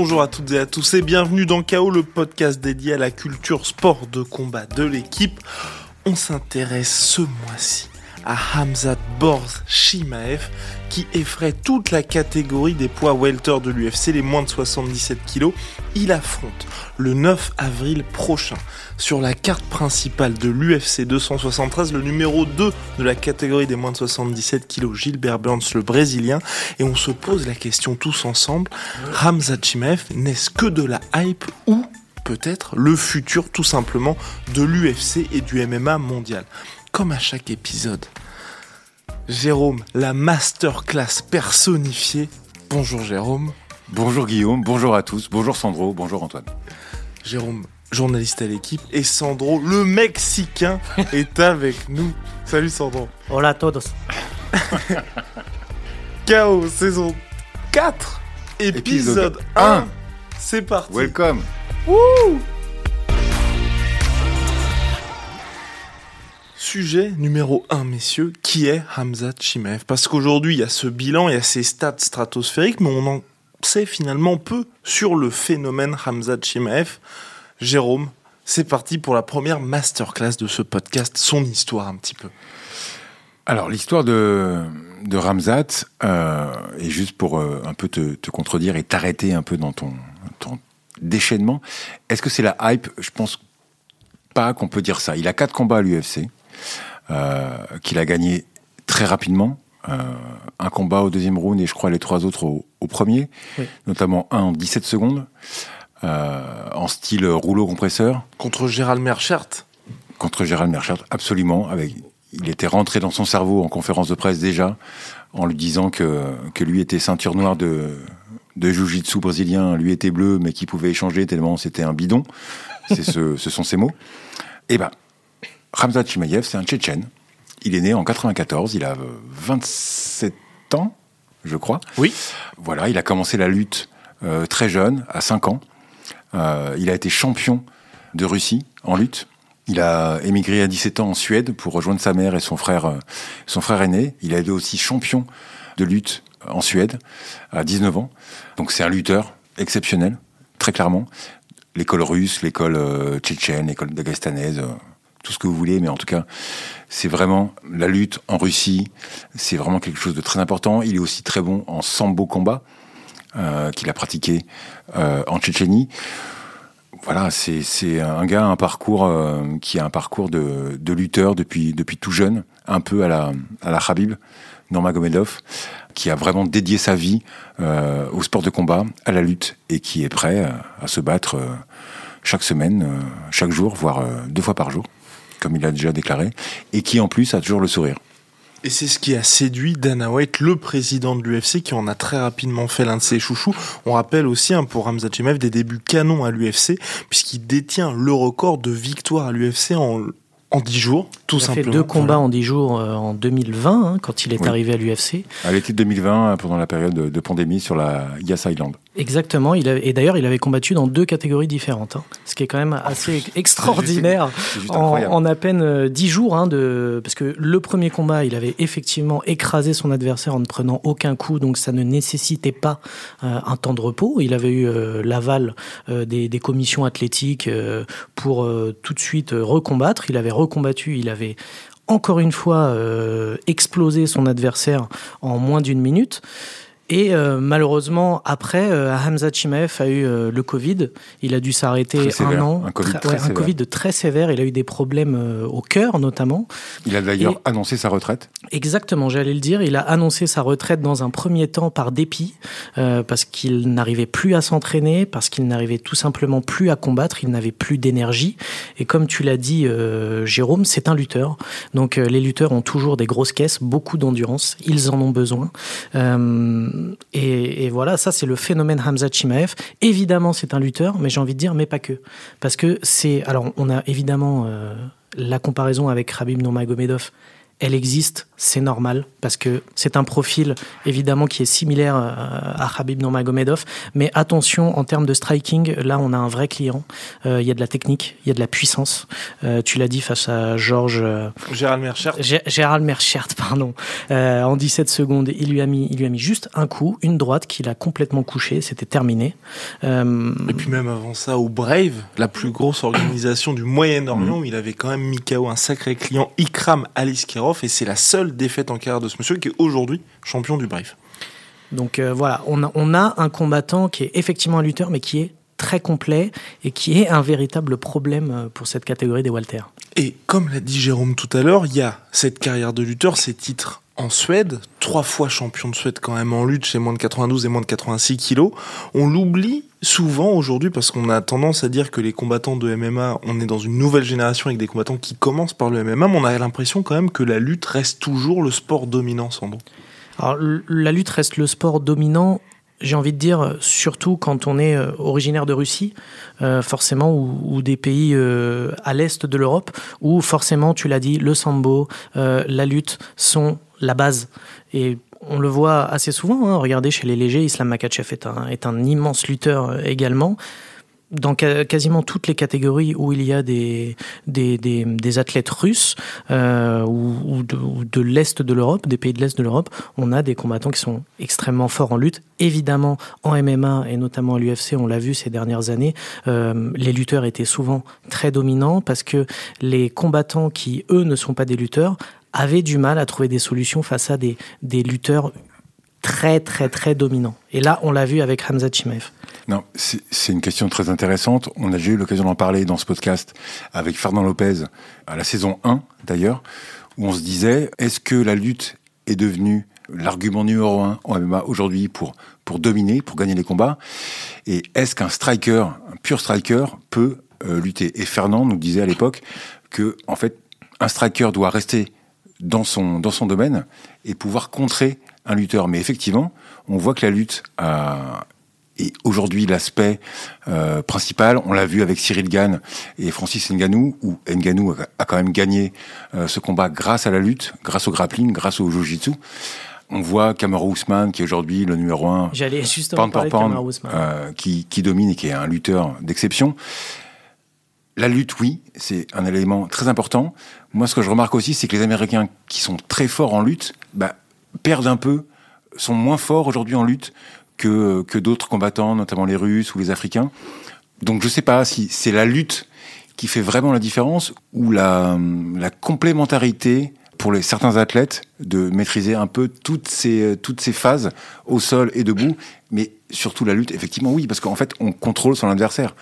Bonjour à toutes et à tous et bienvenue dans KO, le podcast dédié à la culture sport de combat de l'équipe. On s'intéresse ce mois-ci à Hamzat Borz Shimaev qui effraie toute la catégorie des poids welter de l'UFC, les moins de 77 kg. Il affronte le 9 avril prochain sur la carte principale de l'UFC 273 le numéro 2 de la catégorie des moins de 77 kg, Gilbert Burns, le Brésilien. Et on se pose la question tous ensemble, Hamzat Shimaev n'est-ce que de la hype ou peut-être le futur tout simplement de l'UFC et du MMA mondial? Comme à chaque épisode. Jérôme, la masterclass personnifiée. Bonjour Jérôme. Bonjour Guillaume, bonjour à tous, bonjour Sandro, bonjour Antoine. Jérôme, journaliste à l'équipe, et Sandro, le Mexicain, est avec nous. Salut Sandro. Hola a todos. Chaos, saison 4, épisode, 1. C'est parti. Welcome. Wouh Sujet numéro 1, messieurs, qui est Hamza Chimaev? Parce qu'aujourd'hui, il y a ce bilan, il y a ces stats stratosphériques, mais on en sait finalement peu sur le phénomène Hamza Chimaev. Jérôme, c'est parti pour la première masterclass de ce podcast, son histoire un petit peu. Alors, l'histoire de, de Ramzat, euh, et juste pour euh, un peu te, te contredire et t'arrêter un peu dans ton, ton déchaînement, est-ce que c'est la hype? Je pense pas qu'on peut dire ça. Il a quatre combats à l'UFC, qu'il a gagné très rapidement. Euh, un combat au deuxième round et je crois les trois autres au, au premier, Oui. notamment un en 17 secondes, euh, en style rouleau compresseur. Contre Gérald Merchert. contre Gérald Merchert, absolument. Avec, il était rentré dans son cerveau en conférence de presse déjà, en lui disant que, que lui était ceinture noire de, de jiu-jitsu brésilien, lui était bleu, mais qui pouvait échanger tellement c'était un bidon. C'est ce, ce sont ses mots. Et ben, Ramzat Chimaev, c'est un Tchétchène. Il est né en 94, il a euh, 27 ans, je crois. Oui. Voilà, il a commencé la lutte euh, très jeune, à 5 ans. Euh, il a été champion de Russie en lutte. Il a émigré à 17 ans en Suède pour rejoindre sa mère et son frère, euh, son frère aîné. Il a été aussi champion de lutte en Suède à 19 ans. Donc c'est un lutteur exceptionnel, très clairement. L'école russe, l'école tchétchène, l'école dagestanaise, tout ce que vous voulez, mais en tout cas, c'est vraiment la lutte en Russie. C'est vraiment quelque chose de très important. Il est aussi très bon en sambo combat euh, qu'il a pratiqué euh, en Tchétchénie. Voilà, c'est un gars, un parcours euh, qui a un parcours de, lutteur depuis depuis tout jeune, un peu à la à la Khabib Nurmagomedov, qui a vraiment dédié sa vie au sport de combat, à la lutte, et qui est prêt à, se battre chaque semaine, chaque jour, voire deux fois par jour, comme il a déjà déclaré, et qui en plus a toujours le sourire. Et c'est ce qui a séduit Dana White, le président de l'UFC, qui en a très rapidement fait l'un de ses chouchous. On rappelle aussi hein, pour Hamza Chimaev des débuts canons à l'UFC, puisqu'il détient le record de victoires à l'UFC en, en 10 jours, tout il a simplement. fait deux combats Voilà. en 10 jours euh, en 2020, hein, quand il est Oui. arrivé à l'UFC. À l'été 2020, pendant la période de, de pandémie sur la Yas Island. Exactement. Il avait- et d'ailleurs, il avait combattu dans deux catégories différentes, hein, ce qui est quand même assez extraordinaire en, en à peine euh, 10 jours. Hein, de, parce que le premier combat, il avait effectivement écrasé son adversaire en ne prenant aucun coup, donc ça ne nécessitait pas euh, un temps de repos. Il avait eu euh, l'aval euh, des, des commissions athlétiques euh, pour euh, tout de suite euh, recombattre. Il avait recombattu, il avait encore une fois euh, explosé son adversaire en moins d'une minute. Et euh, malheureusement, après, euh, Hamza Chimaev a eu euh, le Covid. Il a dû s'arrêter un an. un Covid Très- ouais, un. Covid très sévère. Il a eu des problèmes euh, au cœur, notamment. Il a d'ailleurs Et- annoncé sa retraite. Exactement, j'allais le dire. Il a annoncé sa retraite dans un premier temps par dépit, euh, parce qu'il n'arrivait plus à s'entraîner, parce qu'il n'arrivait tout simplement plus à combattre, il n'avait plus d'énergie. Et comme tu l'as dit, euh, Jérôme, c'est un lutteur. Donc euh, les lutteurs ont toujours des grosses caisses, beaucoup d'endurance, ils en ont besoin. Euh, et, voilà, ça c'est le phénomène Hamza Chimaev. Évidemment, c'est un lutteur, mais j'ai envie de dire, mais pas que. Parce que c'est... Alors, on a évidemment euh, la comparaison avec Khabib Nurmagomedov elle existe, c'est normal, parce que c'est un profil évidemment qui est similaire euh, à Khabib Nurmagomedov, mais attention en termes de striking, là on a un vrai client. Euh, il y a de la technique, il y a de la puissance. Euh, tu l'as dit face à Georges Gérald Merchert. Gérald Merchert, pardon. en 17 secondes, il lui a mis, il lui a mis juste un coup, une droite qu'il a complètement couché, c'était terminé. Et puis même avant ça, au Brave, la plus grosse organisation du Moyen-Orient, mmh. il avait quand même mis KO un sacré client, Ikram Et c'est la seule défaite en carrière de ce monsieur qui est aujourd'hui champion du Brave. Donc euh, voilà, on a, on a un combattant qui est effectivement un lutteur, mais qui est très complet et qui est un véritable problème euh, pour cette catégorie des Walter. Et comme l'a dit Jérôme tout à l'heure, il y a cette carrière de lutteur, ces titres en Suède, trois fois champion de Suède quand même en lutte chez moins de 92 et moins de 86 kilos. On l'oublie souvent aujourd'hui parce qu'on a tendance à dire que les combattants de MMA, on est dans une nouvelle génération avec des combattants qui commencent par le MMA, mais on a l'impression quand même que la lutte reste toujours le sport dominant, Sandro. Alors la lutte reste le sport dominant j'ai envie de dire, surtout quand on est euh, originaire de Russie, euh, forcément, ou, des pays euh, à l'est de l'Europe, où forcément, tu l'as dit, le sambo, la lutte sont la base. Et on le voit assez souvent. Hein. Regardez chez les légers, Islam Makachev est un, est un immense lutteur également dans quasiment toutes les catégories où il y a des, des, des, athlètes russes euh, ou, de, l'Est de l'Europe, des pays de l'Est de l'Europe, on a des combattants qui sont extrêmement forts en lutte. Évidemment, en MMA et notamment à l'UFC, on l'a vu ces dernières années, euh, les lutteurs étaient souvent très dominants parce que les combattants qui, eux, ne sont pas des lutteurs, avaient du mal à trouver des solutions face à des, des lutteurs très très très dominants. Et là, on l'a vu avec Hamza Chimaev. Non, c'est une question très intéressante. On a déjà eu l'occasion d'en parler dans ce podcast avec Fernand Lopez à la saison 1 d'ailleurs, où on se disait est-ce que la lutte est devenue l'argument numéro un en MMA aujourd'hui pour pour dominer, pour gagner les combats? Et est-ce qu'un striker, un pur striker, peut euh, lutter? Et Fernand nous disait à l'époque que en fait un striker doit rester dans son dans son domaine et pouvoir contrer un lutteur. Mais effectivement, on voit que la lutte a et aujourd'hui l'aspect euh, principal, on l'a vu avec Cyril Gann et Francis Nganou, où Nganou a, quand même gagné euh, ce combat grâce à la lutte, grâce au grappling, grâce au jiu-jitsu. On voit Kamaru Usman, qui est aujourd'hui le numéro un, J'allais justement parler de euh, qui, qui domine et qui est un lutteur d'exception. La lutte, oui, c'est un élément très important. Moi, ce que je remarque aussi, c'est que les Américains qui sont très forts en lutte, bah, perdent un peu, sont moins forts aujourd'hui en lutte que, que d'autres combattants, notamment les Russes ou les Africains. Donc je sais pas si c'est la lutte qui fait vraiment la différence ou la, la complémentarité pour les, certains athlètes de maîtriser un peu toutes ces, toutes ces phases au sol et debout, mais surtout la lutte, effectivement, oui, parce qu'en fait, on contrôle son adversaire.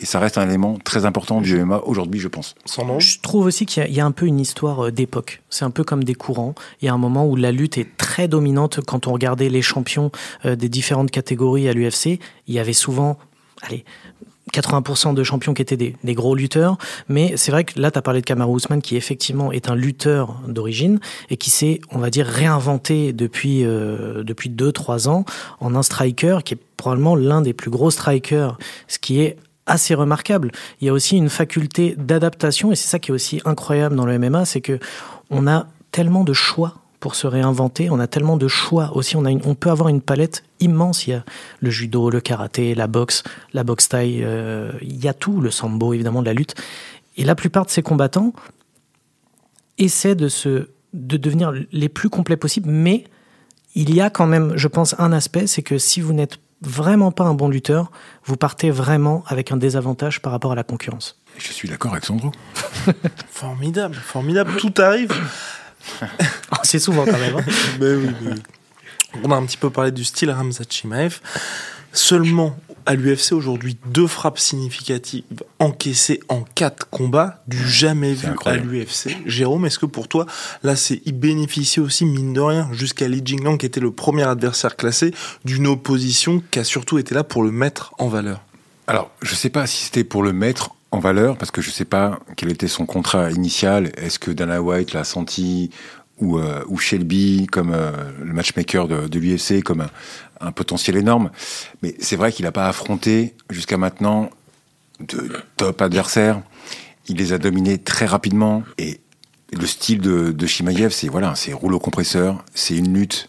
Et ça reste un élément très important du MMA aujourd'hui, je pense. Je trouve aussi qu'il y, a un peu une histoire euh, d'époque. C'est un peu comme des courants. Il y a un moment où la lutte est très dominante. Quand on regardait les champions euh, des différentes catégories à l'UFC, il y avait souvent, allez, 80% de champions qui étaient des, gros lutteurs, mais c'est vrai que là, tu as parlé de Kamaru Usman, qui effectivement est un lutteur d'origine et qui s'est, on va dire, réinventé depuis, euh, depuis 2-3 ans en un striker qui est probablement l'un des plus gros strikers, ce qui est assez remarquable. Il y a aussi une faculté d'adaptation et c'est ça qui est aussi incroyable dans le MMA, c'est que on a tellement de choix pour se réinventer. On a tellement de choix aussi. On, a on peut avoir une palette immense. Il y a le judo, le karaté, la boxe, la boxe taille. Euh, il y a tout, le sambo, évidemment, de la lutte. Et la plupart de ces combattants essaient de, se, de devenir les plus complets possibles. Mais il y a quand même, je pense, un aspect c'est que si vous n'êtes vraiment pas un bon lutteur, vous partez vraiment avec un désavantage par rapport à la concurrence. Je suis d'accord avec Sandro. formidable, formidable. Tout arrive c'est souvent quand même. Hein. oui, On a un petit peu parlé du style Ramzat Chimaev. Seulement à l'UFC aujourd'hui, deux frappes significatives encaissées en quatre combats, du jamais vu à l'UFC. Jérôme, est-ce que pour toi, là, c'est il bénéficie aussi, mine de rien, jusqu'à Li Jinglang, qui était le premier adversaire classé, d'une opposition qui a surtout été là pour le mettre en valeur? Alors, je ne sais pas si c'était pour le mettre en valeur parce que je ne sais pas quel était son contrat initial. Est-ce que Dana White l'a senti ou, euh, Shelby comme euh, le matchmaker de, de l'UFC comme un, potentiel énorme Mais c'est vrai qu'il n'a pas affronté jusqu'à maintenant de top adversaires. Il les a dominés très rapidement et Et le style de, de Shimaev, c'est voilà, c'est rouleau compresseur, c'est une lutte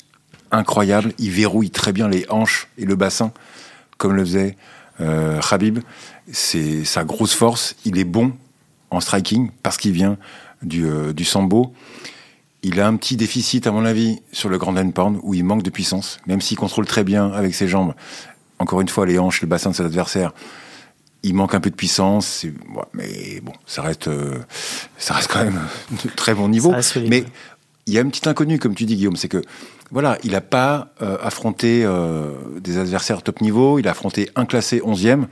incroyable. Il verrouille très bien les hanches et le bassin, comme le faisait euh, Khabib. C'est sa grosse force. Il est bon en striking parce qu'il vient du, euh, du sambo. Il a un petit déficit, à mon avis, sur le grand endpound, où il manque de puissance, même s'il contrôle très bien avec ses jambes. Encore une fois, les hanches, le bassin de son adversaire, il manque un peu de puissance, mais bon, ça reste, euh, ça reste quand même de très bon niveau. Mais il y a une petite inconnue, comme tu dis, Guillaume, c'est que voilà, il n'a pas euh, affronté euh, des adversaires top niveau, il a affronté un classé 11e.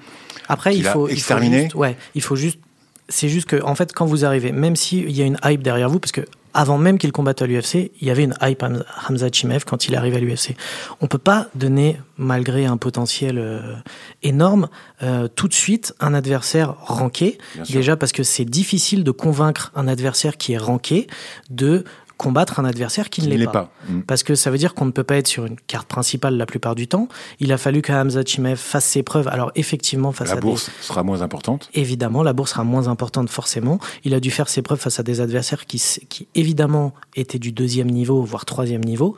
Après, il faut, exterminer. Il faut juste, ouais, il faut juste. C'est juste que, en fait, quand vous arrivez, même s'il y a une hype derrière vous, parce que avant même qu'il combatte à l'UFC, il y avait une hype à Hamza Chimev quand il arrive à l'UFC. On peut pas donner, malgré un potentiel euh, énorme, euh, tout de suite un adversaire ranké. Déjà parce que c'est difficile de convaincre un adversaire qui est ranké de combattre un adversaire qui, ne l'est pas. Mm. Parce que ça veut dire qu'on ne peut pas être sur une carte principale la plupart du temps. Il a fallu que Hamza Chimev fasse ses preuves. Alors effectivement, face la à bourse sera moins importante. Évidemment, la bourse sera moins importante forcément. Il a dû faire ses preuves face à des adversaires qui, qui évidemment étaient du deuxième niveau, voire troisième niveau.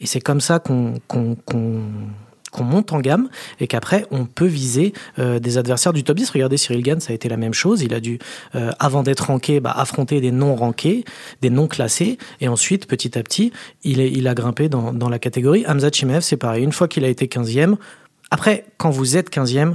Et c'est comme ça qu'on qu'on monte en gamme et qu'après on peut viser euh, des adversaires du top 10. Regardez Cyril Gann, ça a été la même chose. Il a dû, euh, avant d'être ranké, bah, affronter des non rankés, des non classés, et ensuite petit à petit, il, a grimpé dans, dans la catégorie. Hamza Chimev, c'est pareil. Une fois qu'il a été 15e, après, quand vous êtes 15e,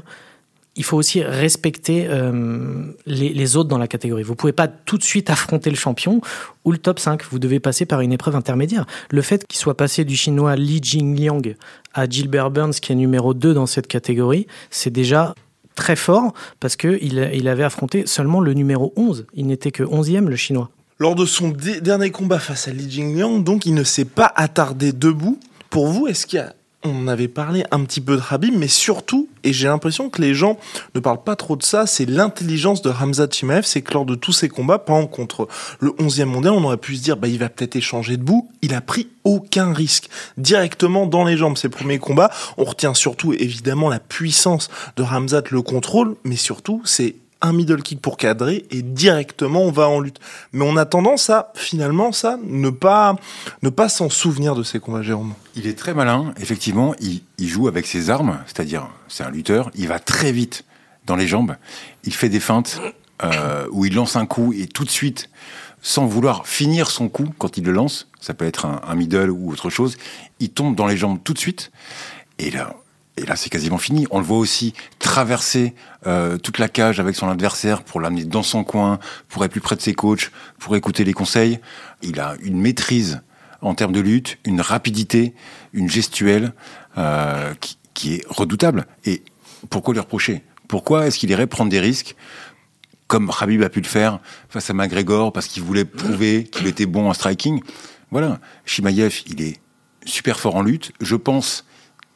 il faut aussi respecter euh, les, autres dans la catégorie. Vous pouvez pas tout de suite affronter le champion ou le top 5. Vous devez passer par une épreuve intermédiaire. Le fait qu'il soit passé du chinois Li Jingliang à Gilbert Burns, qui est numéro 2 dans cette catégorie, c'est déjà très fort parce qu'il il avait affronté seulement le numéro 11. Il n'était que 11e, le chinois. Lors de son dernier combat face à Li Jingliang, donc il ne s'est pas attardé debout. Pour vous, est-ce qu'il y a on avait parlé un petit peu de Habib, mais surtout, et j'ai l'impression que les gens ne parlent pas trop de ça, c'est l'intelligence de Hamza Chimaev, c'est que lors de tous ses combats, par exemple contre le 11e mondial, on aurait pu se dire, bah, il va peut-être échanger debout, il a pris aucun risque, directement dans les jambes, ses premiers combats, on retient surtout, évidemment, la puissance de Hamzat, le contrôle, mais surtout, c'est un middle kick pour cadrer et directement on va en lutte. Mais on a tendance à finalement ça ne pas ne pas s'en souvenir de ces combats Jérôme. Il est très malin, effectivement, il, joue avec ses armes, c'est-à-dire c'est un lutteur, il va très vite dans les jambes, il fait des feintes euh, où il lance un coup et tout de suite, sans vouloir finir son coup quand il le lance, ça peut être un, un middle ou autre chose, il tombe dans les jambes tout de suite et là et là, c'est quasiment fini. On le voit aussi traverser euh, toute la cage avec son adversaire pour l'amener dans son coin, pour être plus près de ses coachs, pour écouter les conseils. Il a une maîtrise en termes de lutte, une rapidité, une gestuelle euh, qui, est redoutable. Et pourquoi lui reprocher? Pourquoi est-ce qu'il irait prendre des risques comme Habib a pu le faire face à McGregor parce qu'il voulait prouver qu'il était bon en striking? Voilà, Shimaev, il est super fort en lutte. Je pense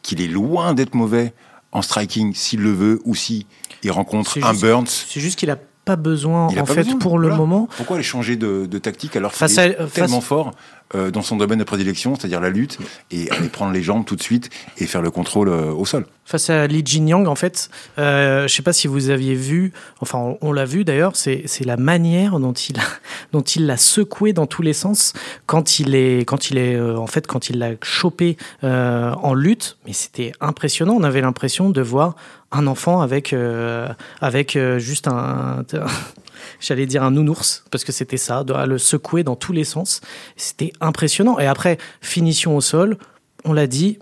qu'il est loin d'être mauvais en striking s'il le veut ou si il rencontre un Burns. C'est juste qu'il a pas besoin en fait pour le moment. Pourquoi aller changer de, tactique alors qu'il est tellement fort euh, dans son domaine de prédilection, c'est-à-dire la lutte, et aller prendre les jambes tout de suite et faire le contrôle euh, au sol. Face à Li Jingyang, en fait, euh, je sais pas si vous aviez vu, enfin on, l'a vu d'ailleurs, c'est la manière dont il dont il l'a secoué dans tous les sens quand il est quand il est en fait quand il l'a chopé en lutte, mais c'était impressionnant. On avait l'impression de voir un enfant avec avec juste un j'allais dire un nounours, parce que c'était ça, de le secouer dans tous les sens. C'était impressionnant. Et après, finition au sol, on l'a dit,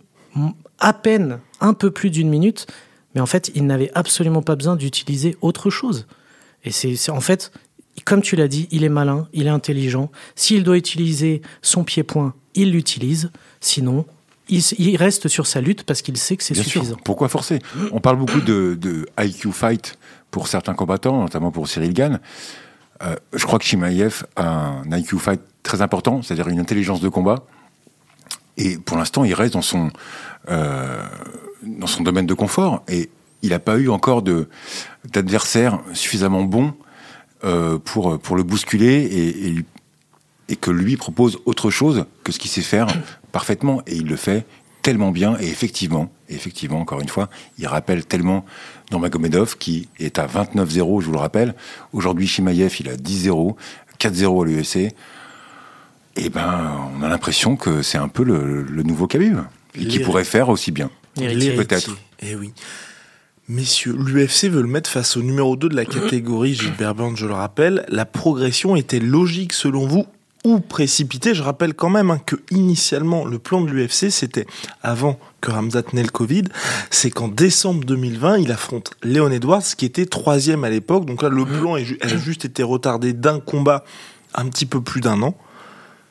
à peine un peu plus d'une minute, mais en fait, il n'avait absolument pas besoin d'utiliser autre chose. Et c'est en fait, comme tu l'as dit, il est malin, il est intelligent. S'il doit utiliser son pied-point, il l'utilise. Sinon, il, reste sur sa lutte parce qu'il sait que c'est suffisant. Pourquoi forcer? On parle beaucoup de, de, IQ fight pour certains combattants, notamment pour Cyril Gann. Euh, je crois que Shimaev a un IQ fight très important, c'est-à-dire une intelligence de combat. Et pour l'instant, il reste dans son, euh, dans son domaine de confort. Et il n'a pas eu encore d'adversaire suffisamment bon euh, pour, pour le bousculer et, et, que lui propose autre chose que ce qu'il sait faire parfaitement. Et il le fait tellement bien. Et effectivement, effectivement, encore une fois, il rappelle tellement Magomedov qui est à 29-0, je vous le rappelle. Aujourd'hui, Shimaev, il a 10-0. 4-0 à l'UFC. Et ben, on a l'impression que c'est un peu le, nouveau Khabib. Et qui pourrait faire aussi bien. Peut-être. Eh oui. Messieurs, l'UFC veut le mettre face au numéro 2 de la catégorie, Gilbert Burns, je le rappelle. La progression était logique selon vous ou précipitée Je rappelle quand même hein, que initialement, le plan de l'UFC, c'était, avant que Ramzat n'ait le Covid, c'est qu'en décembre 2020, il affronte Léon Edwards, qui était troisième à l'époque. Donc là, le mmh. plan a juste été retardé d'un combat un petit peu plus d'un an.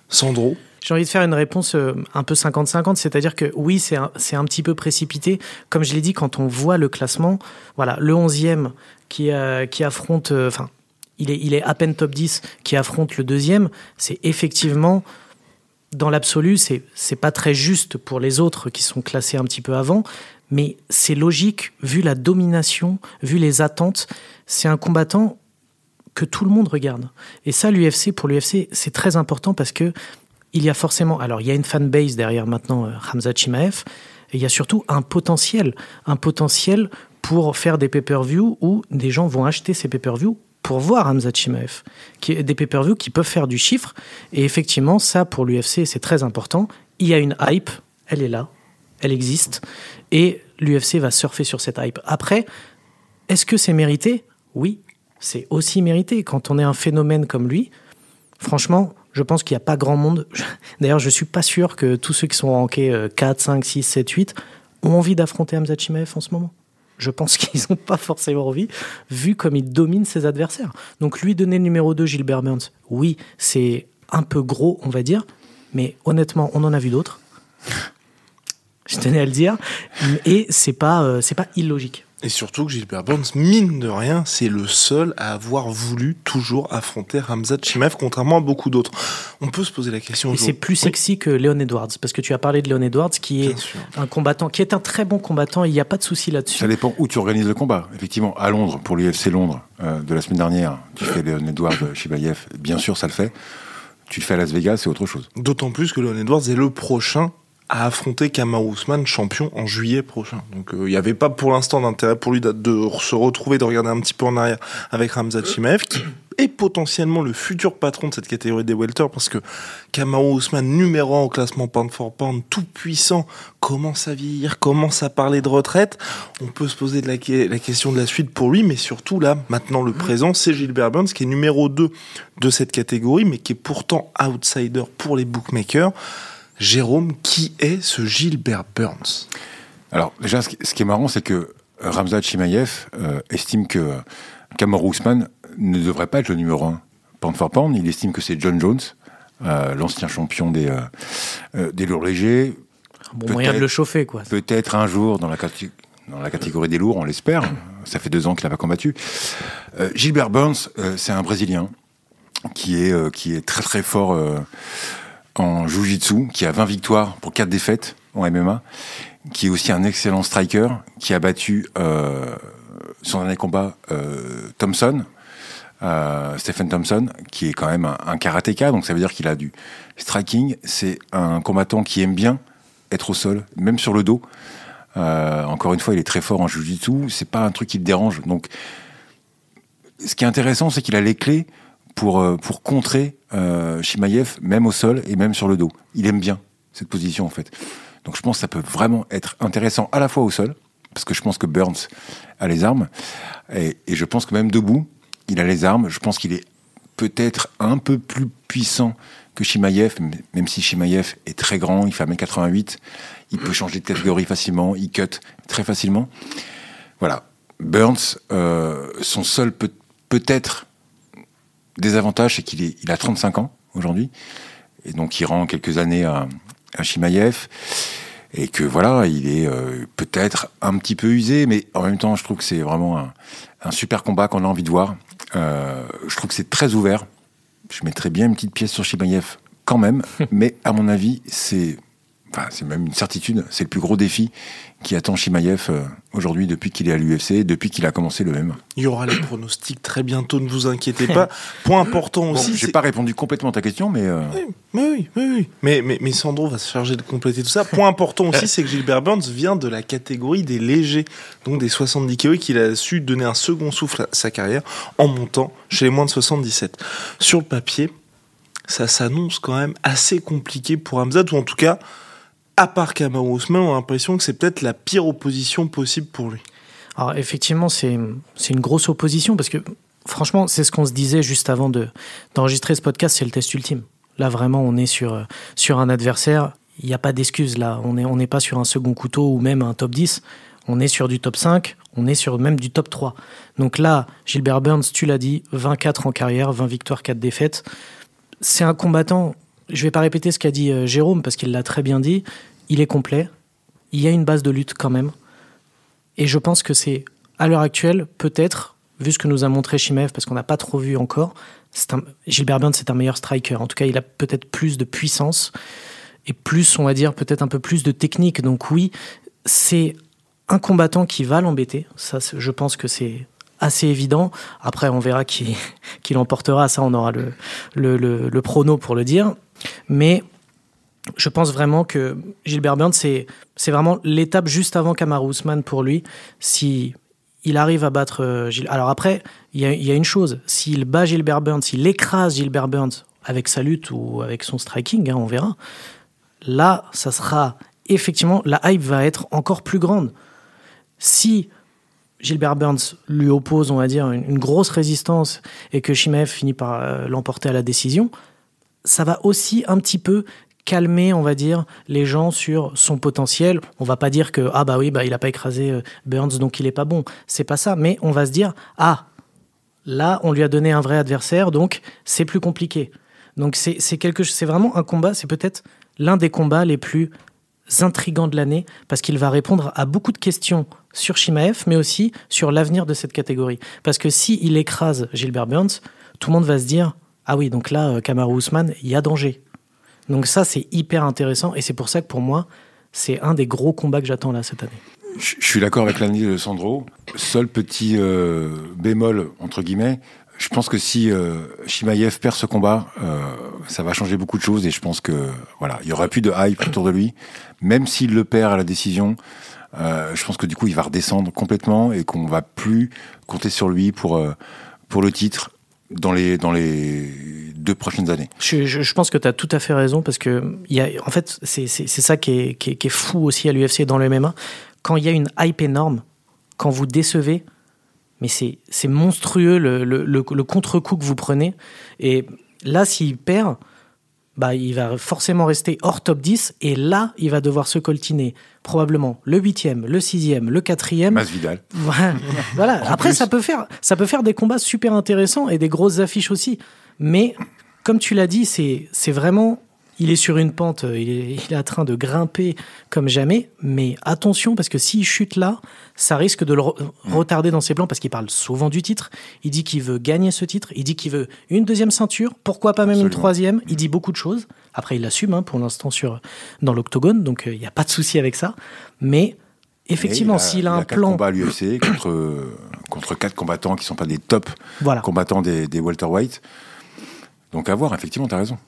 Sandro? J'ai envie de faire une réponse euh, un peu 50-50, c'est-à-dire que oui, c'est un, un, petit peu précipité. Comme je l'ai dit, quand on voit le classement, voilà, le 11e qui, euh, qui affronte, euh, enfin, il, est, il est à peine top 10, qui affronte le deuxième, c'est effectivement, dans l'absolu, c'est, c'est pas très juste pour les autres qui sont classés un petit peu avant, mais c'est logique, vu la domination, vu les attentes. C'est un combattant que tout le monde regarde. Et ça, l'UFC, pour l'UFC, c'est très important parce que il y a forcément, alors il y a une fanbase derrière maintenant euh, Hamza Chimaev, et il y a surtout un potentiel, un potentiel pour faire des pay-per-view où des gens vont acheter ces pay-per-view pour voir Hamza Chimaev, qui est des pay-per-view qui peuvent faire du chiffre, et effectivement ça pour l'UFC c'est très important. Il y a une hype, elle est là, elle existe, et l'UFC va surfer sur cette hype. Après, est-ce que c'est mérité? Oui, c'est aussi mérité. Quand on est un phénomène comme lui, franchement, je pense qu'il n'y a pas grand monde. D'ailleurs, je ne suis pas sûr que tous ceux qui sont rankés 4, 5, 6, 7, 8 ont envie d'affronter Hamza Chimaev en ce moment. Je pense qu'ils n'ont pas forcément envie, vu comme il domine ses adversaires. Donc lui donner le numéro 2, Gilbert Burns, oui, c'est un peu gros, on va dire, mais honnêtement, on en a vu d'autres. Je tenais à le dire. Et c'est pas, euh, c'est pas illogique. Et surtout que Gilbert Burns, mine de rien, c'est le seul à avoir voulu toujours affronter Ramzat Chimaev, contrairement à beaucoup d'autres. On peut se poser la question. Et c'est plus sexy que Léon Edwards, parce que tu as parlé de Léon Edwards, qui est un combattant, qui est un très bon combattant. Il n'y a pas de souci là-dessus. Ça dépend où tu organises le combat. Effectivement, à Londres, pour l'UFC Londres euh, de la semaine dernière, tu fais Léon Edwards, Chimaev, bien sûr, ça le fait. Tu le fais à Las Vegas, c'est autre chose. D'autant plus que Léon Edwards est le prochain à affronter Kamar Ousmane, champion, en juillet prochain. Donc euh, il n'y avait pas pour l'instant d'intérêt pour lui de, se retrouver, de regarder un petit peu en arrière avec Ramzat Chimaev, qui est potentiellement le futur patron de cette catégorie des welter, parce que Kamaru Ousmane, numéro 1 au classement pound for pound, tout puissant, commence à vieillir, commence à parler de retraite. On peut se poser la, question de la suite pour lui, mais surtout là, maintenant le présent, c'est Gilbert Burns, qui est numéro 2 de cette catégorie, mais qui est pourtant outsider pour les bookmakers. Jérôme, qui est ce Gilbert Burns? Alors, déjà, ce qui est marrant, c'est que euh, Ramzat Chimaev euh, estime que euh, Kamar Ousmane ne devrait pas être le numéro 1 pound for pound. Il estime que c'est John Jones, l'ancien champion des, des lourds légers. Bon moyen de le chauffer, quoi. Peut-être un jour dans la, dans la catégorie des lourds, on l'espère. Ça fait deux ans qu'il n'a pas combattu. Gilbert Burns, c'est un Brésilien qui est, qui est très très fort en Jiu-Jitsu, qui a 20 victoires pour 4 défaites en MMA, qui est aussi un excellent striker, qui a battu euh, son dernier combat euh, Thompson, euh, Stephen Thompson, qui est quand même un, karatéka, donc ça veut dire qu'il a du striking. C'est un combattant qui aime bien être au sol, même sur le dos. Euh, encore une fois, il est très fort en Jiu-Jitsu. C'est pas un truc qui le dérange. Donc, ce qui est intéressant, c'est qu'il a les clés pour, euh, pour contrer euh, Shimaev, même au sol et même sur le dos. Il aime bien cette position, en fait. Donc je pense que ça peut vraiment être intéressant à la fois au sol, parce que je pense que Burns a les armes, et, je pense que même debout, il a les armes. Je pense qu'il est peut-être un peu plus puissant que Shimaev, même si Shimaev est très grand, il fait 1m88, il peut changer de catégorie facilement, il cut très facilement. Voilà. Burns, euh, son seul peut, peut-être désavantage, c'est qu'il il a 35 ans aujourd'hui, et donc il rend quelques années à, à Shimaev, et que voilà, il est euh, peut-être un petit peu usé, mais en même temps, je trouve que c'est vraiment un, super combat qu'on a envie de voir. Euh, je trouve que c'est très ouvert. Je mettrais bien une petite pièce sur Shimaev quand même, mais à mon avis, c'est enfin c'est même une certitude, c'est le plus gros défi qui attend Shimaev euh, aujourd'hui depuis qu'il est à l'UFC, depuis qu'il a commencé le même. Il y aura les pronostics très bientôt, ne vous inquiétez pas. Point important Bon, aussi. j'ai pas répondu complètement à ta question, mais euh, Oui, mais oui, oui, oui. Mais, mais, mais Sandro va se charger de compléter tout ça. Point important aussi, c'est que Gilbert Burns vient de la catégorie des légers, donc des 70 kg, qu'il a su donner un second souffle à sa carrière en montant chez les moins de 77. Sur le papier, ça s'annonce quand même assez compliqué pour Hamzat, ou en tout cas, à part Kamaru Usman, on a l'impression que c'est peut-être la pire opposition possible pour lui. Alors effectivement, c'est une grosse opposition parce que franchement, c'est ce qu'on se disait juste avant de d'enregistrer ce podcast, c'est le test ultime. Là vraiment, on est sur sur un adversaire, il n'y a pas d'excuse là, on est on n'est pas sur un second couteau ou même un top 10, on est sur du top 5, on est sur même du top 3. Donc là, Gilbert Burns, tu l'as dit, 24 en carrière, 20 victoires, 4 défaites. C'est un combattant, je vais pas répéter ce qu'a dit euh, Jérôme parce qu'il l'a très bien dit, il est complet. Il y a une base de lutte quand même. Et je pense que c'est, à l'heure actuelle, peut-être, vu ce que nous a montré Shimev, parce qu'on n'a pas trop vu encore, Gilbert Burns c'est un meilleur striker. En tout cas, il a peut-être plus de puissance et plus, on va dire, peut-être un peu plus de technique. Donc oui, c'est un combattant qui va l'embêter. Ça, je pense que c'est assez évident. Après, on verra qui, qui l'emportera. Ça, on aura le, le, le, le prono pour le dire. Mais je pense vraiment que Gilbert Burns, c'est, c'est vraiment l'étape juste avant Kamaru Usman pour lui. Si il arrive à battre euh, Gilles. Alors après, il y y a une chose. S'il bat Gilbert Burns, s'il écrase Gilbert Burns avec sa lutte ou avec son striking, hein, on verra. Là, ça sera effectivement, la hype va être encore plus grande. Si Gilbert Burns lui oppose, on va dire, une, une grosse résistance et que Shimaev finit par euh, l'emporter à la décision, ça va aussi un petit peu calmer, on va dire, les gens sur son potentiel. On va pas dire que ah bah oui, bah il a pas écrasé euh, Burns donc il est pas bon. C'est pas ça, mais on va se dire ah là on lui a donné un vrai adversaire donc c'est plus compliqué. Donc c'est quelque c'est vraiment un combat, c'est peut-être l'un des combats les plus intrigants de l'année parce qu'il va répondre à beaucoup de questions sur Shimaev mais aussi sur l'avenir de cette catégorie. Parce que si il écrase Gilbert Burns, tout le monde va se dire ah oui, donc là, euh, Kamaru Usman, il y a danger. Donc ça, c'est hyper intéressant et c'est pour ça que pour moi, c'est un des gros combats que j'attends là cette année. je suis d'accord avec l'analyse de Sandro. Seul petit euh, bémol, entre guillemets, je pense que si euh, perd ce combat, euh, ça va changer beaucoup de choses et je pense que voilà, il y aura plus de hype autour de lui. Même s'il le perd à la décision, euh, je pense que du coup il va redescendre complètement et qu'on va plus compter sur lui pour pour le titre dans les dans les deux prochaines années. Je, je- je pense que tu as tout à fait raison parce que, y a, en fait, c'est ça qui est, qui, est, qui est fou aussi à l'UFC et dans le MMA. Quand il y a une hype énorme, quand vous décevez, mais c'est monstrueux le, le, le, le contre-coup que vous prenez. Et là, s'il perd, bah, il va forcément rester hors top 10 et là, il va devoir se coltiner probablement le huitième, le sixième, le quatrième. Masvidal. Voilà. Après, plus. ça peut faire, ça peut faire des combats super intéressants et des grosses affiches aussi. Mais comme tu l'as dit, c'est, c'est vraiment, il est sur une pente, il est, il est en train de grimper comme jamais. Mais attention, parce que s'il chute là, ça risque de le re- retarder dans ses plans parce qu'il parle souvent du titre. Il dit qu'il veut gagner ce titre. Il dit qu'il veut une deuxième ceinture. Pourquoi pas même une troisième? Il dit beaucoup de choses. Après, il assume hein, pour l'instant sur dans l'octogone, donc euh, il n'y a pas de souci avec ça. Mais effectivement, s'il il a un quatre plan, combats à l'UFC contre contre quatre combattants qui sont pas des top voilà. combattants des, des welterweight. Donc à voir, effectivement, tu as raison.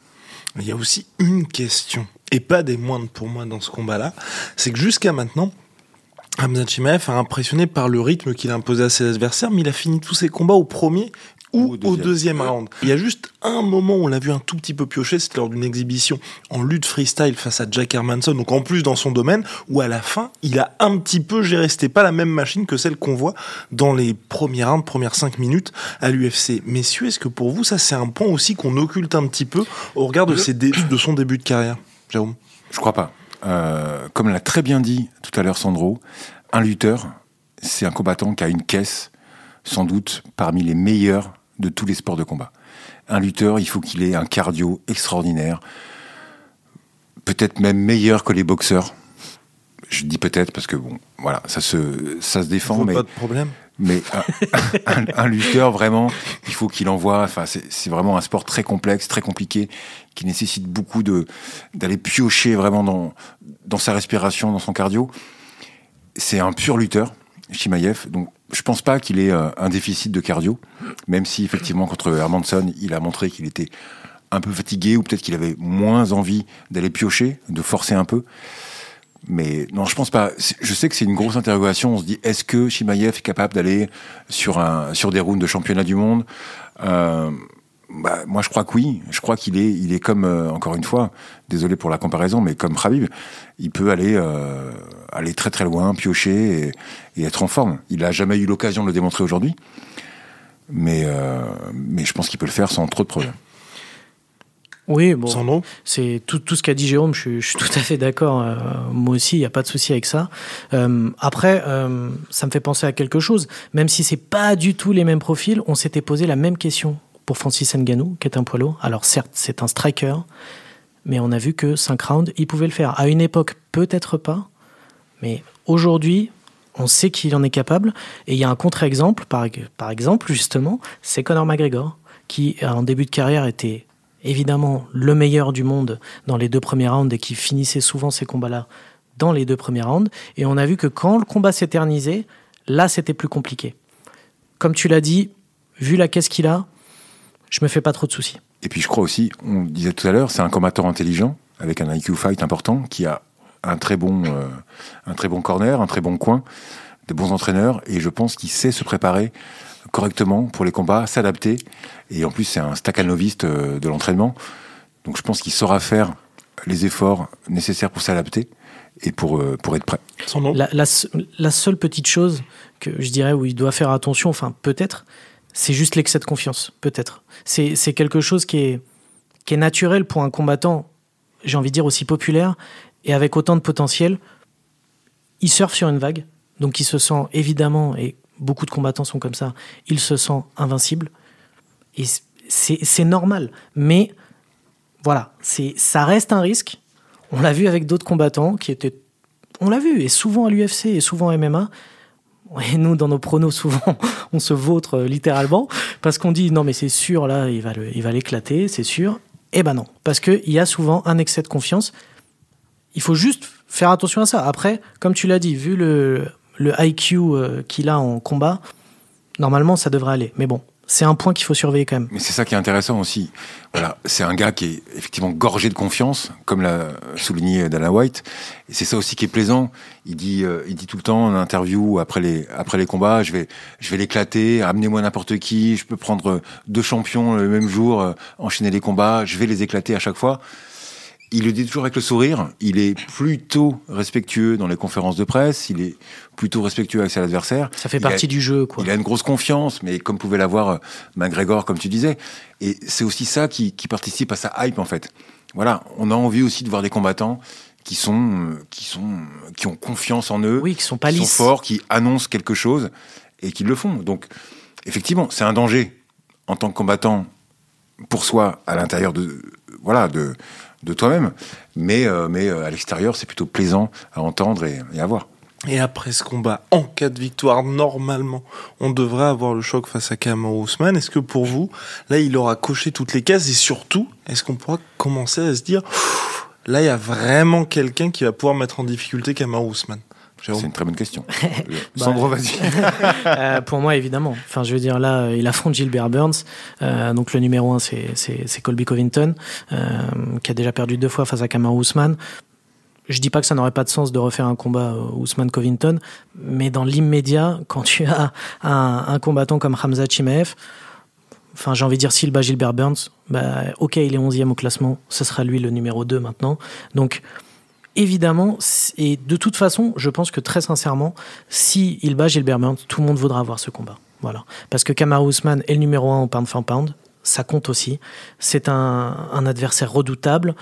Il y a aussi une question, et pas des moindres pour moi dans ce combat-là, c'est que jusqu'à maintenant, Hamza Chimaev a impressionné par le rythme qu'il a imposé à ses adversaires, mais il a fini tous ses combats au premier ou au au deuxième. deuxième round. Il y a juste un moment où on l'a vu un tout petit peu piocher, c'était lors d'une exhibition en lutte freestyle face à Jack Hermanson, donc en plus dans son domaine, où à la fin, il a un petit peu géré. C'était pas la même machine que celle qu'on voit dans les premiers rounds, premières cinq minutes à l'UFC. Messieurs, est-ce que pour vous, ça c'est un point aussi qu'on occulte un petit peu au regard de, ses dé- de son début de carrière Jérôme? Je crois pas. Euh, comme l'a très bien dit tout à l'heure Sandro, un lutteur, c'est un combattant qui a une caisse, sans doute parmi les meilleurs de tous les sports de combat. Un lutteur, il faut qu'il ait un cardio extraordinaire, peut-être même meilleur que les boxeurs. Je dis peut-être parce que bon, voilà, ça se, ça se défend. mais pas de problème. Mais un, un, lutteur vraiment, il faut qu'il envoie. Enfin, c'est vraiment un sport très complexe, très compliqué, qui nécessite beaucoup de d'aller piocher vraiment dans dans sa respiration, dans son cardio. C'est un pur lutteur, Shimaev. Donc, je pense pas qu'il ait euh, un déficit de cardio, même si effectivement contre Hermanson, il a montré qu'il était un peu fatigué ou peut-être qu'il avait moins envie d'aller piocher, de forcer un peu. Mais non, je pense pas. Je sais que c'est une grosse interrogation. On se dit, est-ce que Shimaev est capable d'aller sur un sur des rounds de championnat du monde? Euh, bah, moi, je crois que oui. Je crois qu'il est, il est comme, euh, encore une fois, désolé pour la comparaison, mais comme Khabib, il peut aller, euh, aller très très loin, piocher et, et, être en forme. Il n'a jamais eu l'occasion de le démontrer aujourd'hui, mais, euh, mais je pense qu'il peut le faire sans trop de problèmes. Oui, bon, c'est tout, tout ce qu'a dit Jérôme, je, je, suis tout à fait d'accord. Euh, moi aussi, il n'y a pas de souci avec ça. Euh, après, euh, ça me fait penser à quelque chose. Même si c'est pas du tout les mêmes profils, on s'était posé la même question pour Francis Nganou, qui est un poids lourd. Alors certes, c'est un striker, mais on a vu que 5 rounds, il pouvait le faire. À une époque, peut-être pas, mais aujourd'hui, on sait qu'il en est capable. Et il y a un contre-exemple, par, par exemple, justement, c'est Conor McGregor, qui en début de carrière était évidemment le meilleur du monde dans les deux premiers rounds et qui finissait souvent ces combats-là dans les deux premiers rounds. Et on a vu que quand le combat s'éternisait, là c'était plus compliqué. Comme tu l'as dit, vu la caisse qu'il a, je me fais pas trop de soucis. Et puis je crois aussi, on disait tout à l'heure, c'est un combattant intelligent avec un IQ fight important qui a un très bon, euh, un très bon corner, un très bon coin, de bons entraîneurs et je pense qu'il sait se préparer correctement pour les combats, s'adapter. Et en plus, c'est un stakhanoviste euh, de l'entraînement. Donc je pense qu'il saura faire les efforts nécessaires pour s'adapter et pour, euh, pour être prêt. La, la, la, seule petite chose que je dirais où il doit faire attention, enfin peut-être, c'est juste l'excès de confiance, peut-être. C'est quelque chose qui est, naturel pour un combattant, j'ai envie de dire aussi populaire, et avec autant de potentiel. Il surfe sur une vague, donc il se sent évidemment, et beaucoup de combattants sont comme ça, il se sent invincible. Et c'est normal. Mais voilà, ça reste un risque. On l'a vu avec d'autres combattants qui étaient. On l'a vu, et souvent à l'UFC et souvent à MMA. Et nous, dans nos pronos, souvent, on se vautre euh, littéralement parce qu'on dit non, mais c'est sûr, là, il va, il va l'éclater, c'est sûr. Eh ben non, parce qu'il y a souvent un excès de confiance. Il faut juste faire attention à ça. Après, comme tu l'as dit, vu le, le IQ euh, qu'il a en combat, normalement, ça devrait aller. Mais bon, c'est un point qu'il faut surveiller quand même. Mais c'est ça qui est intéressant aussi. Voilà, c'est un gars qui est effectivement gorgé de confiance, comme l'a souligné Dana White. Et c'est ça aussi qui est plaisant. Il dit, euh, il dit tout le temps en interview après les après les combats, je vais je vais l'éclater. Amenez-moi n'importe qui. Je peux prendre deux champions le même jour, euh, enchaîner les combats. Je vais les éclater à chaque fois il le dit toujours avec le sourire. Il est plutôt respectueux dans les conférences de presse. Il est plutôt respectueux avec ses adversaires. Ça fait partie du jeu, quoi. Il a une grosse confiance, mais comme pouvait l'avoir euh, McGregor, comme tu disais. Et c'est aussi ça qui, participe à sa hype, en fait. Voilà, on a envie aussi de voir des combattants qui sont, euh, qui sont, qui ont confiance en eux, oui, qui sont pas qui sont forts, qui annoncent quelque chose et qui le font. Donc, effectivement, c'est un danger en tant que combattant pour soi à l'intérieur de, voilà, de de toi-même. Mais, euh, mais euh, à l'extérieur, c'est plutôt plaisant à entendre et, à voir. Et après ce combat, en cas de victoire, normalement, on devrait avoir le choc face à Kamau Ousmane. Est-ce que pour vous, là, il aura coché toutes les cases et surtout, est-ce qu'on pourra commencer à se dire, là, il y a vraiment quelqu'un qui va pouvoir mettre en difficulté Kamau Ousmane? C'est une très bonne question. Sandro, vas-y. Euh, pour moi, évidemment. Enfin, je veux dire, là, il affronte Gilbert Burns. Euh, donc, le numéro un, c'est Colby Covington, euh, qui a déjà perdu deux fois face à Kamaru Usman. Je dis pas que ça n'aurait pas de sens de refaire un combat Usman-Covington, mais dans l'immédiat, quand tu as un, combattant comme Hamza Chimaev, enfin, j'ai envie de dire, s'il bat Gilbert Burns, bah, ok, il est 11e au classement, ce sera lui le numéro 2 maintenant. Donc, évidemment, et de toute façon, je pense que très sincèrement, si il bat Gilbert Burns, tout le monde voudra voir ce combat. Voilà. Parce que Kamaru Usman est le numéro 1 au pound for pound, ça compte aussi. C'est un, adversaire redoutable.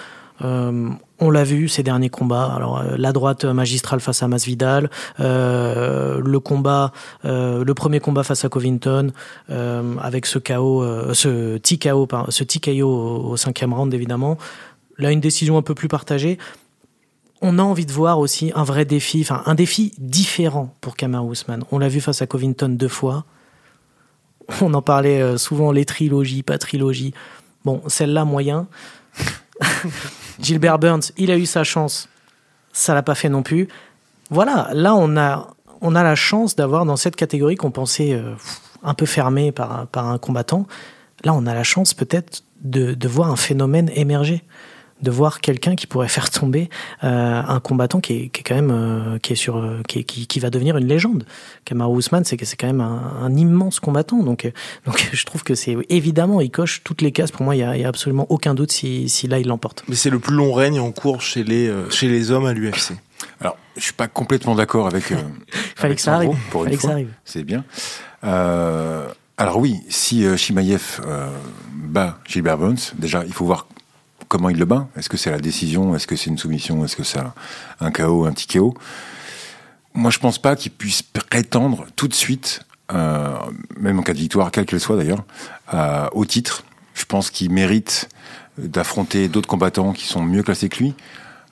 Euh, on l'a vu ces derniers combats. Alors euh, la droite magistrale face à Masvidal, euh, le combat, le premier combat face à Covington, avec ce KO, ce TKO, ce TKO au cinquième round évidemment. Là une décision un peu plus partagée on a envie de voir aussi un vrai défi, enfin un défi différent pour Kamaru Usman. On l'a vu face à Covington deux fois. On en parlait euh, souvent, les trilogies, pas trilogie. Bon, celle-là, moyen. Gilbert Burns, il a eu sa chance. Ça l'a pas fait non plus. Voilà, là, on a, on a la chance d'avoir dans cette catégorie qu'on pensait euh, un peu fermée par, par un combattant. Là, on a la chance peut-être de, de voir un phénomène émerger de voir quelqu'un qui pourrait faire tomber euh, un combattant qui est, qui est quand même euh, qui est sur euh, qui, est- qui, qui va devenir une légende. Kamaru Usman, c'est que c'est quand même un, un immense combattant. Donc donc je trouve que c'est évidemment il coche toutes les cases. Pour moi, il y a, il y a absolument aucun doute si, si là il l'emporte. Mais c'est le plus long règne en cours chez les, euh, chez les hommes à l'UFC. Alors, je suis pas complètement d'accord avec. euh, Fallait avec que ça Sandro, arrive. Pour une Fallait que ça arrive. C'est bien. Euh, alors oui, si euh, Shimaev euh, bat Gilbert Burns, déjà, il faut voir comment il le bat. Est-ce que c'est la décision? Est-ce que c'est une soumission? Est-ce que c'est un, KO, un petit Moi, je pense pas qu'il puisse prétendre tout de suite, euh, même en cas de victoire, quelle qu'elle soit d'ailleurs, euh, au titre. Je pense qu'il mérite d'affronter d'autres combattants qui sont mieux classés que lui.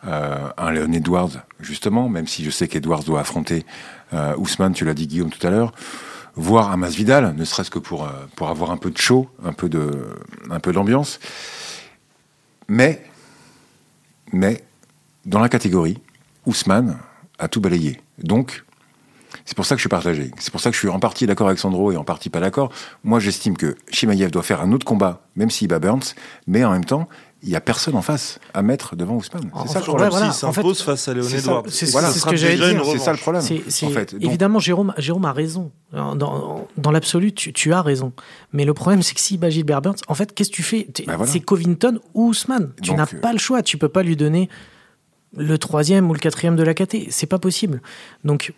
Euh, un Leon Edwards, justement, même si je sais qu'Edwards doit affronter Ousmane, tu l'as dit Guillaume tout à l'heure, voire un Masvidal, ne serait-ce que pour, pour avoir un peu de show, un peu d'ambiance. Mais, dans la catégorie, Ousmane a tout balayé. Donc, c'est pour ça que je suis partagé. C'est pour ça que je suis en partie d'accord avec Sandro et en partie pas d'accord. Moi, j'estime que Shimaev doit faire un autre combat, même s'il bat Burns, mais en même temps, il y a personne en face à mettre devant Ousmane. En C'est ça le fait, problème. voilà. S'il s'impose face à Léon c'est voilà, ce que j'allais dire. C'est ça le problème. En fait. Donc, évidemment, Jérôme, Jérôme a raison. Dans, dans, dans l'absolu, tu, tu as raison. Mais le problème, c'est que s'il bat Gilbert Burns, en fait, qu'est-ce que tu fais? Bah voilà. C'est Covington ou Ousmane. Tu n'as euh, pas le choix. Tu peux pas lui donner le troisième ou le quatrième de la KT. C'est pas possible. Donc,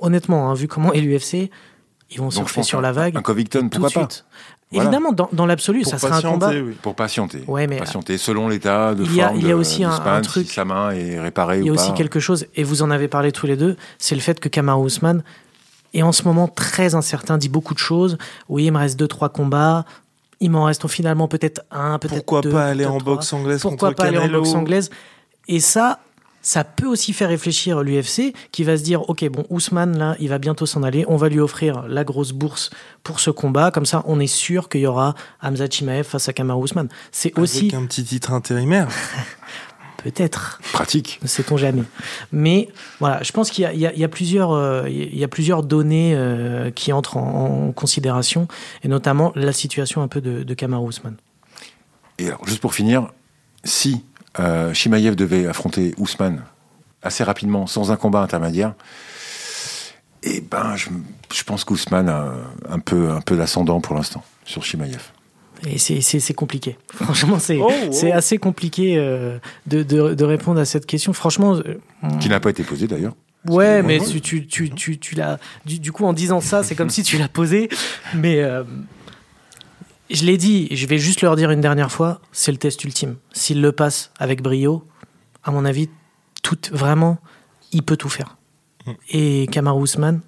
honnêtement, hein, vu comment est l'UFC, ils vont surfer sur la vague Un Covington, pourquoi pas suite. Voilà. Évidemment, dans, dans l'absolu, ça sera un combat. oui. Pour patienter. Ouais, mais- patienter selon l'état de Il y a- forme il y a de- aussi un- truc- si sa main est réparée Il y a ou aussi pas. quelque chose, et vous en avez parlé tous les deux, c'est le fait que Kamaru Usman est en ce moment très incertain, dit beaucoup de choses. Oui, il me reste deux, trois combats. Il m'en reste finalement peut-être un, peut-être Pourquoi pas aller en boxe anglaise Pourquoi pas aller en boxe anglaise? Et ça, ça peut aussi faire réfléchir l'UFC qui va se dire ok bon Ousmane là il va bientôt s'en aller on va lui offrir la grosse bourse pour ce combat comme ça on est sûr qu'il y aura Hamza Chimaev face à Kamaru Ousmane c'est Avec aussi un petit titre intérimaire. peut-être Pratique. ne sait-on jamais. Mais voilà, je pense qu'il y a, il y a- il y a plusieurs, euh, il y a plusieurs données euh, qui entrent en, en considération, et notamment la situation un peu de, de Kamaru Usman. Et alors, juste pour finir, si Shimaev devait affronter Ousmane assez rapidement, sans un combat intermédiaire, eh ben, je, je pense qu'Ousmane a un peu, un peu d'ascendant pour l'instant sur Shimaev. Et c'est- c'est c'est compliqué. Franchement, c'est Oh, oh. c'est assez compliqué euh, de, de, de répondre à cette question. Franchement, euh, Qui n'a pas été posé d'ailleurs. ouais, mais tu, tu, tu, tu, tu l'as. Du, du coup, en disant ça, c'est comme si tu l'as posé. Mais euh, je l'ai dit, je vais juste leur dire une dernière fois c'est le test ultime. S'il le passe avec brio, à mon avis, tout, vraiment, il peut tout faire. Mm. Et Kamaru Usman,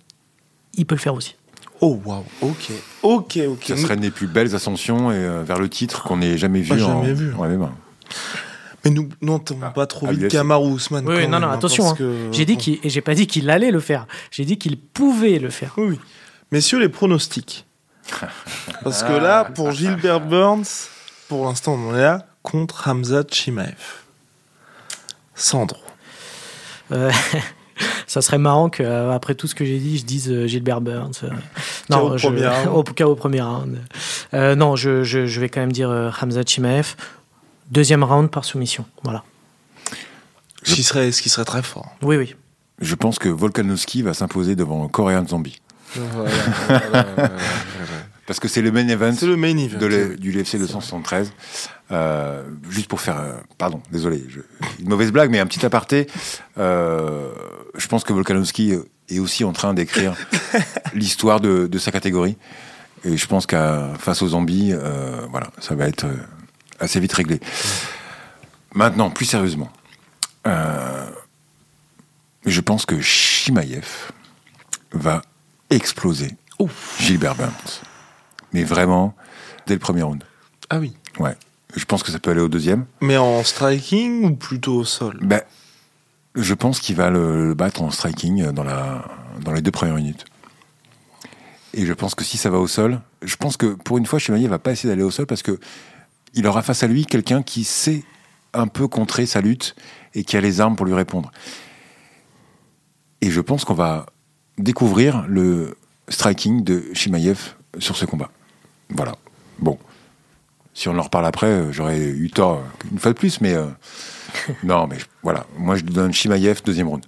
il peut le faire aussi. Oh waouh, ok, ok, ok. Ça serait une des plus belles ascensions et, euh, vers le titre qu'on n'ait jamais vu. Pas en- jamais vu. Ouais, mais bon. Mais nous n'entendons pas trop ah, vite Kamaru Ousmane. Oui, non, même, non, hein, attention, hein. que- J'ai dit qu'il, et j'ai pas dit qu'il allait le faire. J'ai dit qu'il pouvait le faire. Oui, oui. Messieurs, les pronostics. Parce que là, pour Gilbert Burns, pour l'instant, on est là, contre Hamza Chimaev. Sandro. Euh, ça serait marrant qu'après tout ce que j'ai dit, je dise euh, Gilbert Burns. euh. KO au je- premier au KO au premier round. Euh, non, je, je- je vais quand même dire euh, Hamza Chimaev. Deuxième round par soumission. Voilà. Ce qui serait, ce qui serait très fort. Oui, oui. Je pense que Volkanovski va s'imposer devant Korean Zombie. Parce que c'est le main event C'est le main event. de le- du UFC 273. Euh, juste pour faire, euh, pardon, désolé, je- une mauvaise blague, mais un petit aparté. Euh, je pense que Volkanovski est aussi en train d'écrire l'histoire de, de sa catégorie. Et je pense qu'à face aux zombies, voilà, ça va être assez vite réglé. Maintenant, plus sérieusement, je pense que Shimaev va exploser Gilbert Burns. Mais vraiment, dès le premier round. Ah oui. Ouais. Je pense que ça peut aller au deuxième. Mais en striking ou plutôt au sol? Ben, Je pense qu'il va le, le battre en striking dans, la, dans les deux premières minutes. Et je pense que si ça va au sol, je pense que pour une fois, Chevalier va pas essayer d'aller au sol parce que il aura face à lui quelqu'un qui sait un peu contrer sa lutte et qui a les armes pour lui répondre. Et je pense qu'on va découvrir le striking de Shimaev sur ce combat. Voilà. Bon. Si on en reparle après, euh, j'aurais eu tort une fois de plus, mais euh, non, mais voilà. Moi, je donne Shimaev deuxième round.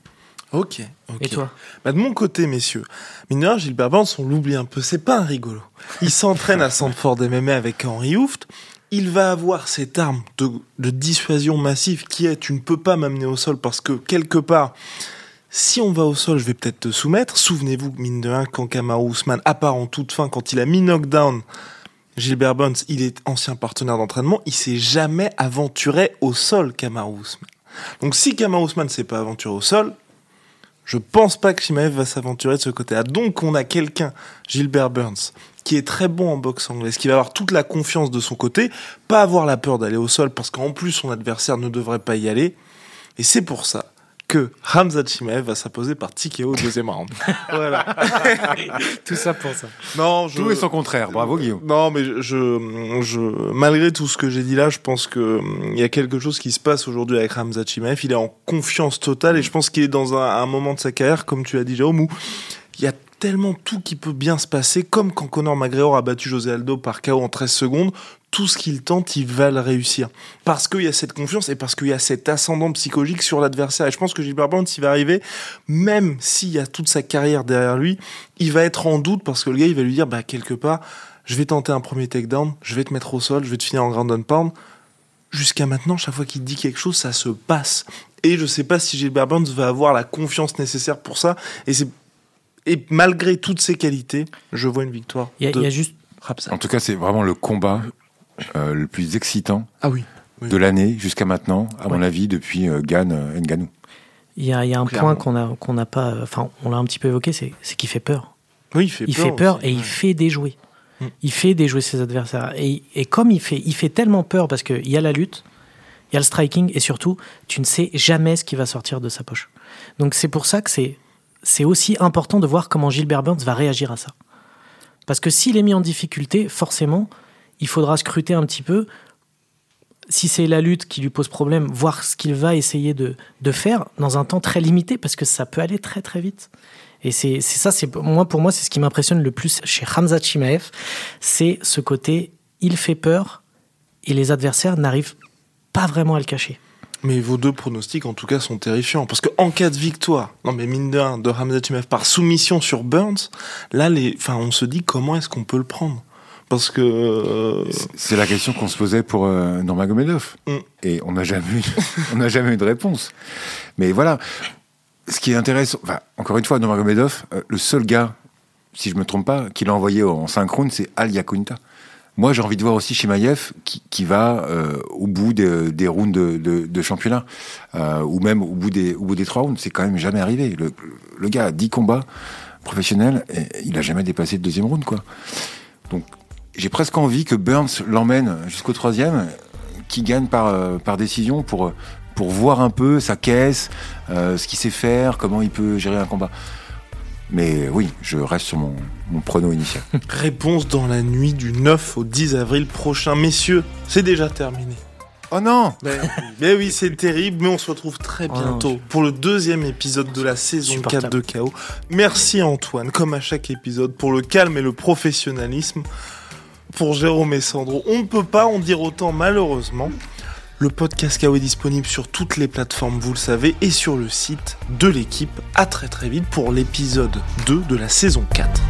Ok. ok. Et toi bah, De mon côté, messieurs, mineur, Gilbert Burns, on l'oublie un peu, c'est pas un rigolo. Il s'entraîne à Sandford MMA avec Henry Hooft. Il va avoir cette arme de, de dissuasion massive qui est tu ne peux pas m'amener au sol parce que quelque part, si on va au sol, je vais peut-être te soumettre. Souvenez-vous, mine de rien, quand Kamaru Usman, à part en toute fin, quand il a mis knockdown Gilbert Burns, il est ancien partenaire d'entraînement, il s'est jamais aventuré au sol, Kamaru Usman. Donc si Kamaru Usman s'est pas aventuré au sol, je pense pas que Shimaev va s'aventurer de ce côté-là. Donc on a quelqu'un, Gilbert Burns, qui est très bon en boxe anglaise, qui va avoir toute la confiance de son côté, pas avoir la peur d'aller au sol parce qu'en plus son adversaire ne devrait pas y aller. Et c'est pour ça que Hamza Chimaev va s'imposer par TKO au deuxième round. voilà. Tout ça pour ça. Non, je... Tout est son contraire. Bravo, Guillaume. Non, mais je, je, malgré tout ce que j'ai dit là, je pense que hum, il y a quelque chose qui se passe aujourd'hui avec Hamza Chimaev. Il est en confiance totale et je pense qu'il est dans un, un moment de sa carrière, comme tu as dit, Jérôme, où il y a tellement tout qui peut bien se passer, comme quand Conor McGregor a battu José Aldo par KO en 13 secondes. Tout ce qu'il tente, il va le réussir. Parce qu'il y a cette confiance et parce qu'il y a cet ascendant psychologique sur l'adversaire. Et je pense que Gilbert Burns, il va arriver, même s'il y a toute sa carrière derrière lui, il va être en doute parce que le gars, il va lui dire, bah, quelque part, je vais tenter un premier takedown, je vais te mettre au sol, je vais te finir en ground and pound. Jusqu'à maintenant, chaque fois qu'il dit quelque chose, ça se passe. Et je sais pas si Gilbert Burns va avoir la confiance nécessaire pour ça. Et c'est et malgré toutes ses qualités, je vois une victoire. Il y, de y a juste. En tout cas, c'est vraiment le combat euh, le plus excitant Ah oui. Oui. de l'année jusqu'à maintenant, à mon avis, depuis euh, Gann euh, Ngannou. il y a, il y a un Clairement. point qu'on a qu'on n'a pas enfin on l'a un petit peu évoqué c'est c'est qu'il fait peur. Oui, il fait Il peur. fait peur aussi. et il fait déjouer. Mm. Il fait déjouer ses adversaires. Et, et comme il fait, il fait tellement peur parce qu'il y a la lutte, il y a le striking et surtout, tu ne sais jamais ce qui va sortir de sa poche. Donc c'est pour ça que c'est, c'est aussi important de voir comment Gilbert Burns va réagir à ça. Parce que s'il est mis en difficulté, forcément, il faudra scruter un petit peu. Si c'est la lutte qui lui pose problème, voir ce qu'il va essayer de, faire dans un temps très limité, parce que ça peut aller très très vite. Et c'est ça, c'est moi pour moi, c'est ce qui m'impressionne le plus chez Hamza Chimaev, c'est ce côté, il fait peur et les adversaires n'arrivent pas vraiment à le cacher. Mais vos deux pronostics, en tout cas, sont terrifiants. Parce que en cas de victoire, non mais mine de rien, de Hamza Chimaev par soumission sur Burns, là, on se dit comment est-ce qu'on peut le prendre? Parce que euh, C'est la question qu'on se posait pour euh, Nurmagomedov. Mm. Et on n'a jamais, eu- on n'a jamais eu de réponse. Mais voilà, ce qui est intéressant, enfin, encore une fois, Nurmagomedov, euh, le seul gars, si je me trompe pas, qu'il a envoyé en synchrone, c'est Al Yakunta. Moi, j'ai envie de voir aussi Shimaev qui, qui va euh, au bout des, des rounds de, de- de championnat, ou même au bout des, au bout des trois rounds. C'est quand même jamais arrivé. Le, le gars a 10 combats professionnels et il a jamais dépassé le deuxième round, quoi. Donc, j'ai presque envie que Burns l'emmène jusqu'au troisième, qui gagne par, euh, par décision pour, pour voir un peu sa caisse, euh, ce qu'il sait faire, comment il peut gérer un combat. Mais oui, je reste sur mon, mon prono initial. réponse dans la nuit du 9 au 10 avril prochain. Messieurs, c'est déjà terminé. oh non Mais, mais oui, c'est terrible, mais on se retrouve très Oh non, bientôt je- pour le deuxième épisode de la saison 4 Supportable. de Chaos. Merci Antoine, comme à chaque épisode, pour le calme et le professionnalisme. Pour Jérôme et Sandro, on ne peut pas en dire autant malheureusement. Le podcast KO est disponible sur toutes les plateformes, vous le savez, et sur le site de l'équipe. À très très vite pour l'épisode 2 de la saison 4.